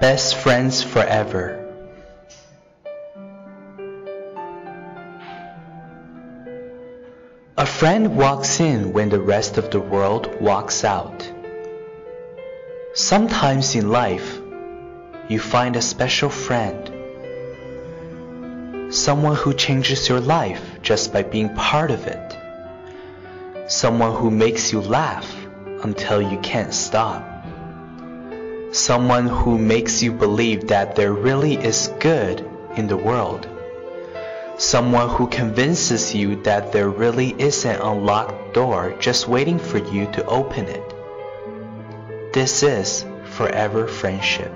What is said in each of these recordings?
Best friends forever. A friend walks in when the rest of the world walks out. Sometimes in life, you find a special friend. Someone who changes your life just by being part of it. Someone who makes you laugh until you can't stop. Someone who makes you believe that there really is good in the world. Someone who convinces you that there really is an unlocked door just waiting for you to open it. This is forever friendship.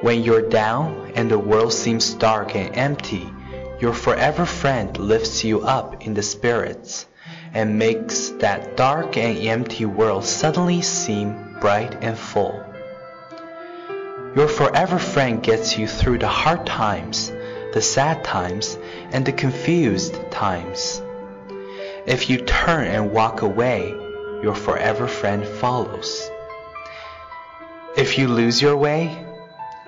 When you're down and the world seems dark and empty, your forever friend lifts you up in the spirits and makes that dark and empty world suddenly seem bright and full. Your forever friend gets you through the hard times, the sad times, and the confused times. If you turn and walk away, your forever friend follows. If you lose your way,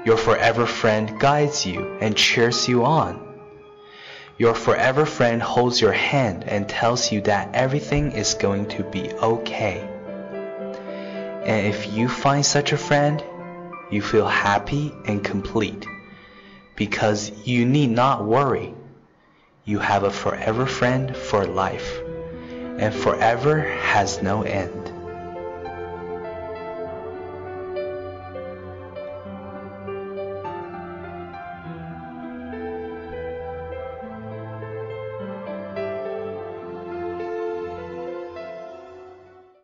your forever friend guides you and cheers you on. Your forever friend holds your hand and tells you that everything is going to be okay. And if you find such a friend, you feel happy and complete because you need not worry. You have a forever friend for life, and forever has no end.